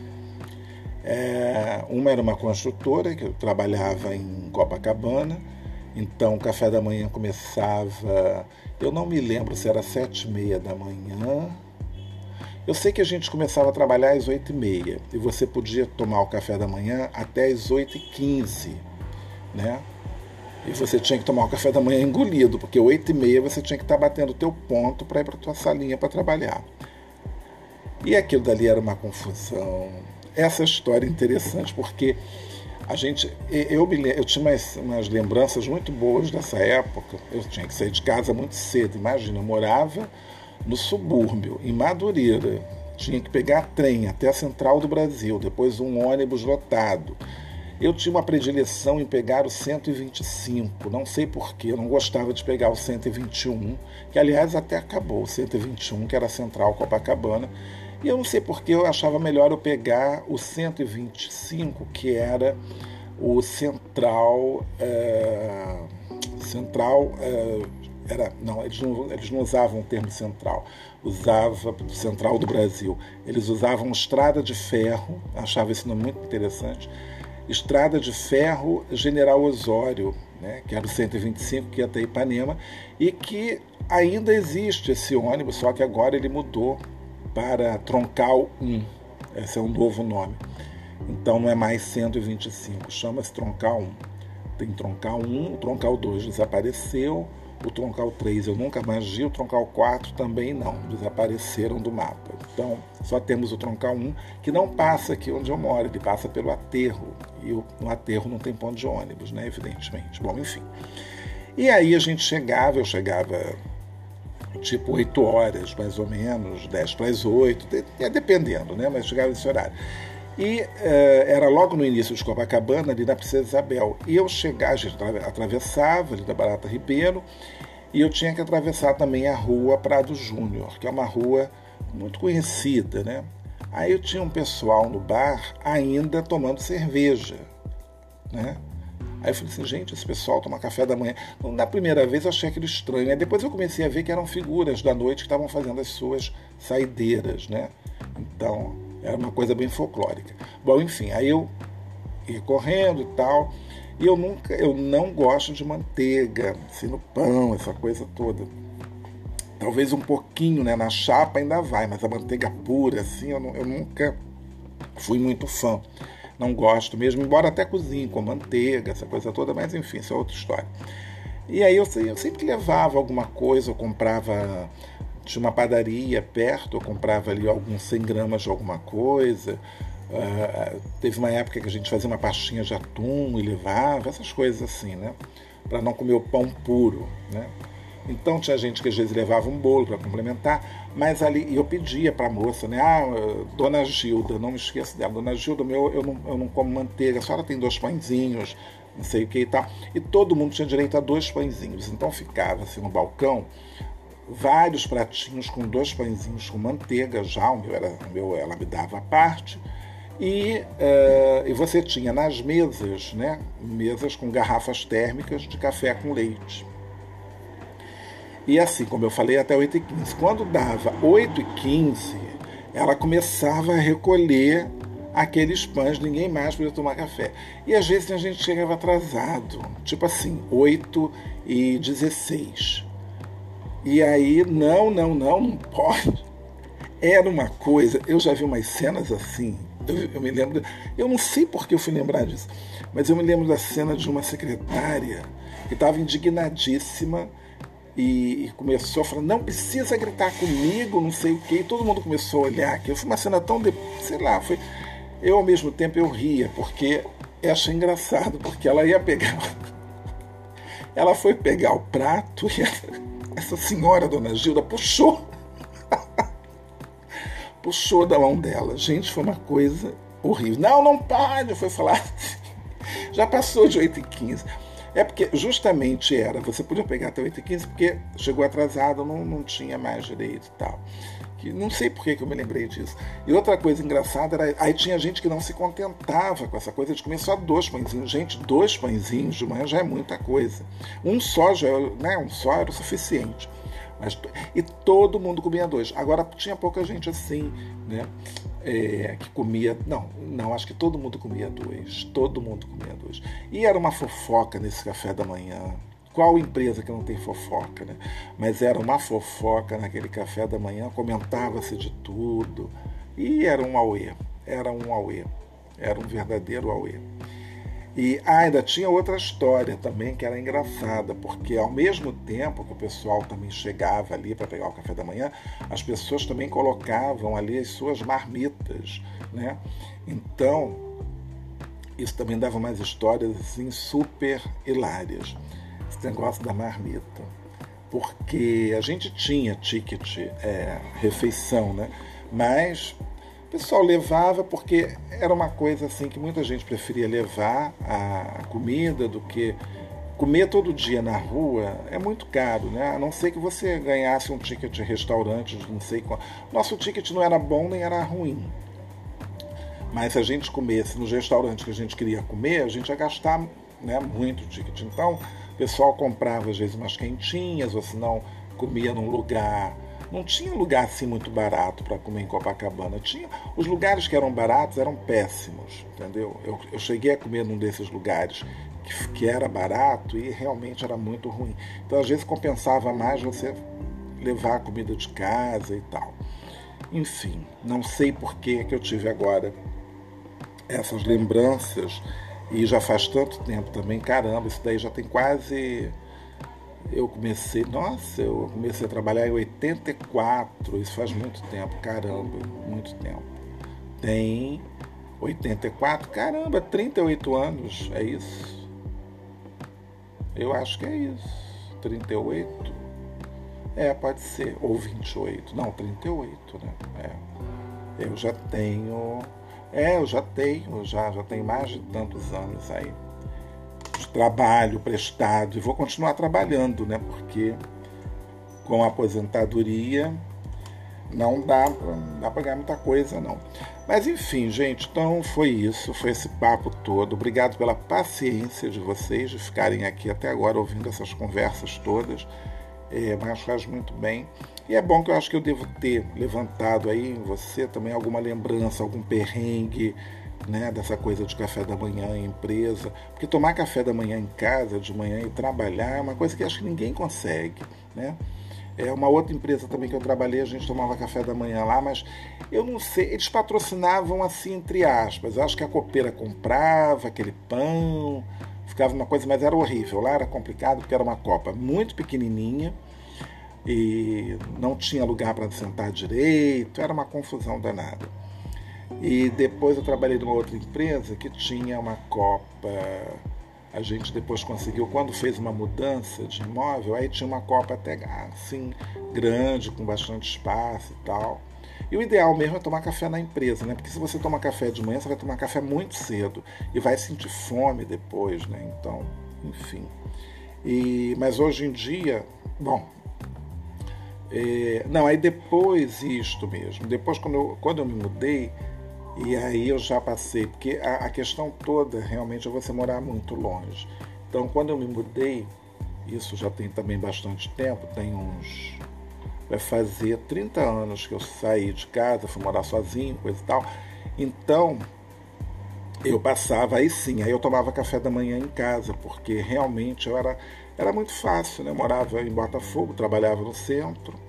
É, uma era uma construtora, que trabalhava em Copacabana, então o café da manhã começava, eu não me lembro se era sete e meia da manhã. Eu sei que a gente começava a trabalhar às oito e meia e você podia tomar o café da manhã até às oito e quinze, né? E você tinha que tomar o café da manhã engolido, porque oito e meia você tinha que estar batendo o teu ponto para ir para tua salinha para trabalhar. E aquilo dali era uma confusão. Essa história é interessante porque a gente, eu, eu tinha umas, umas, lembranças muito boas dessa época. Eu tinha que sair de casa muito cedo. Imagina, eu morava no subúrbio, em Madureira. Tinha que pegar trem até a Central do Brasil, depois um ônibus lotado eu tinha uma predileção em pegar o 125, não sei porquê, não gostava de pegar o 121, que aliás até acabou, o 121, que era Central Copacabana, e eu não sei porquê eu achava melhor eu pegar o 125, que era o Central. É, central. É, era, não, eles não, eles não usavam o termo central, usava central do Brasil. Eles usavam estrada de ferro, achava esse nome muito interessante Estrada de Ferro General Osório, né, que era o 125 que ia até Ipanema, e que ainda existe esse ônibus, só que agora ele mudou para Troncal 1. Esse é um novo nome. Então não é mais 125, chama-se Troncal 1. Tem Troncal 1, o Troncal 2 desapareceu, o troncal 3 eu nunca mais vi, o troncal 4 também não, desapareceram do mapa. Então, só temos o troncal 1, que não passa aqui onde eu moro, ele passa pelo aterro. E no aterro não tem ponto de ônibus, né? Evidentemente. Bom, enfim. E aí a gente chegava, eu chegava tipo 8 horas, mais ou menos, 10 para as 8, dependendo, né? Mas chegava nesse horário. E eh, era logo no início de Copacabana, ali na Princesa Isabel. E eu chegava, a gente atravessava ali da Barata Ribeiro, e eu tinha que atravessar também a rua Prado Júnior, que é uma rua muito conhecida, né? Aí eu tinha um pessoal no bar ainda tomando cerveja, né? Aí eu falei assim, gente, esse pessoal toma café da manhã. Na primeira vez eu achei aquilo estranho. Aí depois eu comecei a ver que eram figuras da noite que estavam fazendo as suas saideiras, né? Então, era uma coisa bem folclórica. Bom, enfim, aí eu ia correndo e tal. E eu nunca, eu não gosto de manteiga, assim, no pão, essa coisa toda. Talvez um pouquinho, né? Na chapa ainda vai, mas a manteiga pura, assim, eu, eu nunca fui muito fã. Não gosto mesmo, embora até cozinhe com manteiga, essa coisa toda, mas enfim, isso é outra história. E aí eu, eu sempre levava alguma coisa, eu comprava tinha uma padaria perto, eu comprava ali alguns 100 gramas de alguma coisa. Uh, teve uma época que a gente fazia uma pastinha de atum e levava, essas coisas assim, né? Para não comer o pão puro, né? Então tinha gente que às vezes levava um bolo para complementar, mas ali eu pedia para a moça, né? Ah, dona Gilda, não me esqueça dela, dona Gilda, meu, eu, não, eu não como manteiga, a senhora tem dois pãezinhos, não sei o que e tal. E todo mundo tinha direito a dois pãezinhos. Então ficava assim no balcão vários pratinhos com dois pãezinhos com manteiga já, o meu, era, o meu ela me dava a parte. E, uh, e você tinha nas mesas, né, mesas com garrafas térmicas de café com leite. E assim, como eu falei, até 8h15. Quando dava 8h15, ela começava a recolher aqueles pães, ninguém mais podia tomar café. E às vezes a gente chegava atrasado, tipo assim, 8 e 16. E aí, não, não, não, não pode. Era uma coisa, eu já vi umas cenas assim, eu, eu me lembro, eu não sei porque eu fui lembrar disso, mas eu me lembro da cena de uma secretária que estava indignadíssima e, começou a falar, não precisa gritar comigo, não sei o quê. E todo mundo começou a olhar aquilo. Foi uma cena tão, de, sei lá, foi. Eu ao mesmo tempo eu ria, porque eu achei engraçado, porque ela ia pegar. Ela foi pegar o prato e essa senhora, dona Gilda, puxou. puxou da mão dela. Gente, foi uma coisa horrível. Não, não pode, foi falar. Já passou de 8 e 15 é porque justamente era, você podia pegar até 8h15 porque chegou atrasado, não, não tinha mais direito e tal. Que, não sei por que, que eu me lembrei disso. E outra coisa engraçada era, aí tinha gente que não se contentava com essa coisa de comer só dois pãezinhos. Gente, dois pãezinhos de manhã já é muita coisa. Um só já, né, um só era o suficiente. Mas, e todo mundo comia dois. Agora tinha pouca gente assim, né? É, que comia. Não, não, acho que todo mundo comia dois. Todo mundo comia dois. E era uma fofoca nesse café da manhã. Qual empresa que não tem fofoca, né? Mas era uma fofoca naquele café da manhã, comentava-se de tudo. E era um auê. Era um auê. Era um verdadeiro auê. E ah, ainda tinha outra história também que era engraçada, porque ao mesmo tempo que o pessoal também chegava ali para pegar o café da manhã, as pessoas também colocavam ali as suas marmitas, né? Então, isso também dava mais histórias assim super hilárias, esse negócio da marmita. Porque a gente tinha ticket é, refeição, né? Mas o pessoal levava porque era uma coisa assim que muita gente preferia levar a comida do que comer todo dia na rua é muito caro, né? A não ser que você ganhasse um ticket de restaurante, não sei qual. Nosso ticket não era bom nem era ruim. Mas se a gente comesse nos restaurantes que a gente queria comer, a gente ia gastar né, muito ticket. Então, pessoal comprava às vezes umas quentinhas, ou se não comia num lugar não tinha lugar assim muito barato para comer em Copacabana. Tinha os lugares que eram baratos eram péssimos, entendeu? Eu, eu cheguei a comer num desses lugares que, que era barato e realmente era muito ruim. Então às vezes compensava mais você levar a comida de casa e tal. Enfim, não sei por que que eu tive agora essas lembranças e já faz tanto tempo também, caramba, isso daí já tem quase eu comecei, nossa, eu comecei a trabalhar em 84, isso faz muito tempo, caramba, muito tempo. Tem 84, caramba, 38 anos, é isso? Eu acho que é isso. 38? É, pode ser. Ou 28. Não, 38, né? É. Eu já tenho. É, eu já tenho, já, já tenho mais de tantos anos aí trabalho prestado e vou continuar trabalhando, né? Porque com a aposentadoria não dá para pagar muita coisa, não. Mas enfim, gente, então foi isso, foi esse papo todo. Obrigado pela paciência de vocês de ficarem aqui até agora ouvindo essas conversas todas. É, mas faz muito bem. E é bom que eu acho que eu devo ter levantado aí em você também alguma lembrança, algum perrengue, né, dessa coisa de café da manhã em empresa, porque tomar café da manhã em casa de manhã e trabalhar é uma coisa que acho que ninguém consegue, né? É uma outra empresa também que eu trabalhei, a gente tomava café da manhã lá, mas eu não sei, eles patrocinavam assim, entre aspas. Eu acho que a copeira comprava aquele pão, ficava uma coisa, mas era horrível. Lá era complicado porque era uma copa muito pequenininha e não tinha lugar para sentar direito, era uma confusão danada. E depois eu trabalhei numa outra empresa que tinha uma copa a gente depois conseguiu, quando fez uma mudança de imóvel, aí tinha uma copa até assim, grande, com bastante espaço e tal. E o ideal mesmo é tomar café na empresa, né? Porque se você toma café de manhã, você vai tomar café muito cedo e vai sentir fome depois, né? Então, enfim. E, mas hoje em dia, bom, é, não, aí depois isto mesmo. Depois, quando eu, quando eu me mudei, e aí eu já passei, porque a, a questão toda realmente é você morar muito longe. Então, quando eu me mudei, isso já tem também bastante tempo, tem uns. Vai fazer 30 anos que eu saí de casa, fui morar sozinho, coisa e tal. Então, eu passava, aí sim, aí eu tomava café da manhã em casa, porque realmente eu era, era muito fácil, né? Eu morava em Botafogo, trabalhava no centro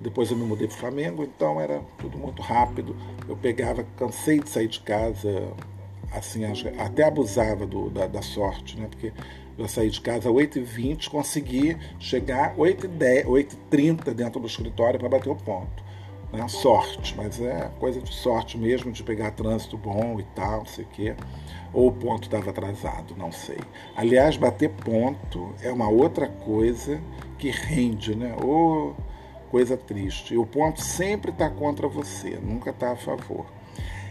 depois eu me mudei para Flamengo, então era tudo muito rápido. Eu pegava, cansei de sair de casa, assim, até abusava do, da, da sorte, né? Porque eu saí de casa às 8h20, consegui chegar às 8h30 dentro do escritório para bater o ponto. Né? Sorte, mas é coisa de sorte mesmo, de pegar trânsito bom e tal, não sei o quê. Ou o ponto estava atrasado, não sei. Aliás, bater ponto é uma outra coisa que rende, né? Ou coisa triste. E o ponto sempre está contra você, nunca está a favor.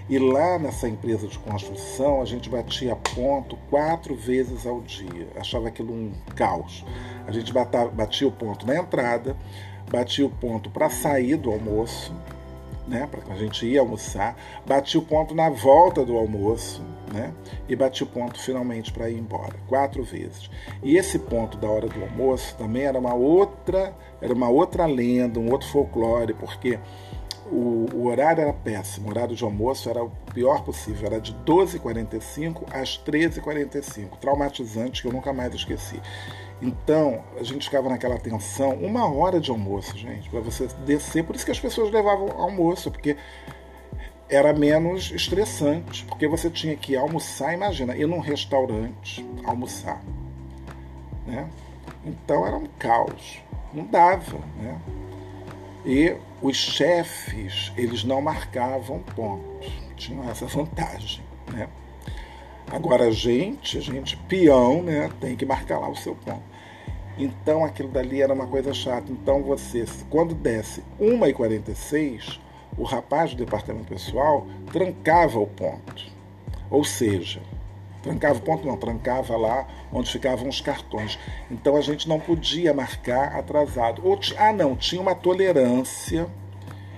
E lá nessa empresa de construção, a gente batia ponto quatro vezes ao dia. Achava aquilo um caos. A gente batia o ponto na entrada, batia o ponto para sair do almoço, né, para a gente ir almoçar, bati o ponto na volta do almoço, né, e bati o ponto finalmente para ir embora, quatro vezes. E esse ponto da hora do almoço também era uma outra, era uma outra lenda, um outro folclore, porque o, o, horário era péssimo, o horário de almoço era o pior possível, era de 12h45 às 13h45, traumatizante que eu nunca mais esqueci. Então, a gente ficava naquela tensão, uma hora de almoço, gente, para você descer. Por isso que as pessoas levavam almoço, porque era menos estressante, porque você tinha que almoçar, imagina, ir num restaurante almoçar, né? Então era um caos, não dava, né? E os chefes, eles não marcavam pontos, tinham essa vantagem, né? Agora a gente, a gente peão, né, tem que marcar lá o seu ponto. Então aquilo dali era uma coisa chata. Então você, quando desce 1h46, o rapaz do departamento pessoal trancava o ponto. Ou seja, trancava o ponto não, trancava lá onde ficavam os cartões. Então a gente não podia marcar atrasado. Ou, ah não, tinha uma tolerância,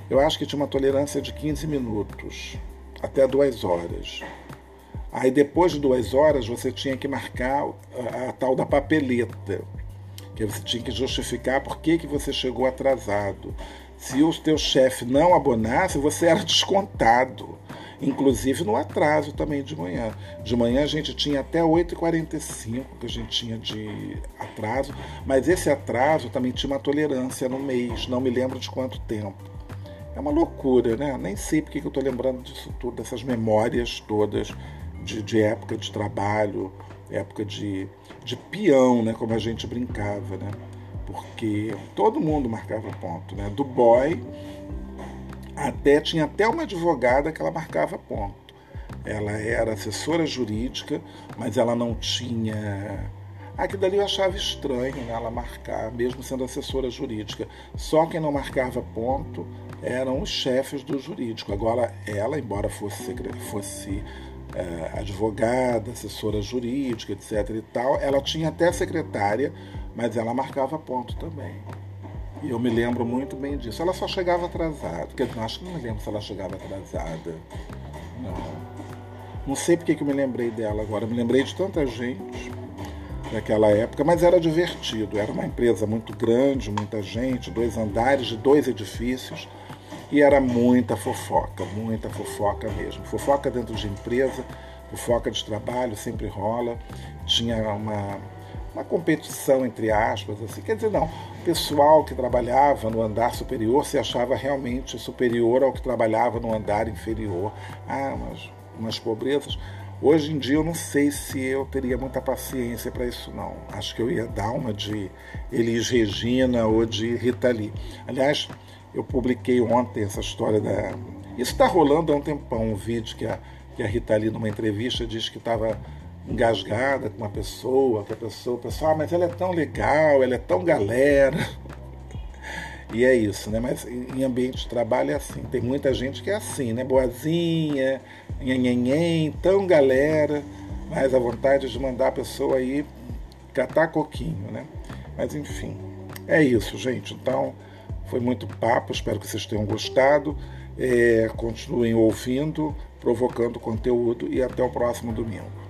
eu acho que tinha uma tolerância de 15 minutos, até duas horas. Aí depois de duas horas você tinha que marcar a, a tal da papeleta, que você tinha que justificar por que, que você chegou atrasado. Se o teu chefe não abonasse, você era descontado, inclusive no atraso também de manhã. De manhã a gente tinha até 8h45 que a gente tinha de atraso, mas esse atraso também tinha uma tolerância no mês, não me lembro de quanto tempo. É uma loucura, né? Nem sei porque que eu estou lembrando disso tudo, dessas memórias todas de, de época de trabalho, época de, de peão, né, como a gente brincava, né? Porque todo mundo marcava ponto, né? Do boy até tinha até uma advogada que ela marcava ponto. Ela era assessora jurídica, mas ela não tinha Aquilo dali eu achava estranho, né, ela marcar, mesmo sendo assessora jurídica. Só quem não marcava ponto eram os chefes do jurídico. Agora, ela, embora fosse, fosse é, advogada, assessora jurídica, etc. e tal. Ela tinha até secretária, mas ela marcava ponto também. E eu me lembro muito bem disso. Ela só chegava atrasada. Quer dizer, acho que não me lembro se ela chegava atrasada. Não. Não sei porque que eu me lembrei dela agora. Me lembrei de tanta gente daquela época, mas era divertido. Era uma empresa muito grande, muita gente, dois andares de dois edifícios. E era muita fofoca, muita fofoca mesmo. Fofoca dentro de empresa, fofoca de trabalho sempre rola. Tinha uma, uma competição entre aspas, assim. Quer dizer, não, o pessoal que trabalhava no andar superior se achava realmente superior ao que trabalhava no andar inferior. Ah, mas umas pobrezas. Hoje em dia eu não sei se eu teria muita paciência para isso não. Acho que eu ia dar uma de Elis Regina ou de Rita Lee. Aliás, eu publiquei ontem essa história da. Isso está rolando há um tempão, um vídeo que a, que a Rita Lee, numa entrevista, diz que estava engasgada com uma pessoa, que a pessoa, o pessoal, ah, mas ela é tão legal, ela é tão galera. E é isso, né? Mas em ambiente de trabalho é assim. Tem muita gente que é assim, né? Boazinha, nhenhenhen, tão galera, mas a vontade de mandar a pessoa aí catar coquinho, né? Mas enfim, é isso, gente. Então, foi muito papo, espero que vocês tenham gostado. É, continuem ouvindo, provocando conteúdo e até o próximo domingo.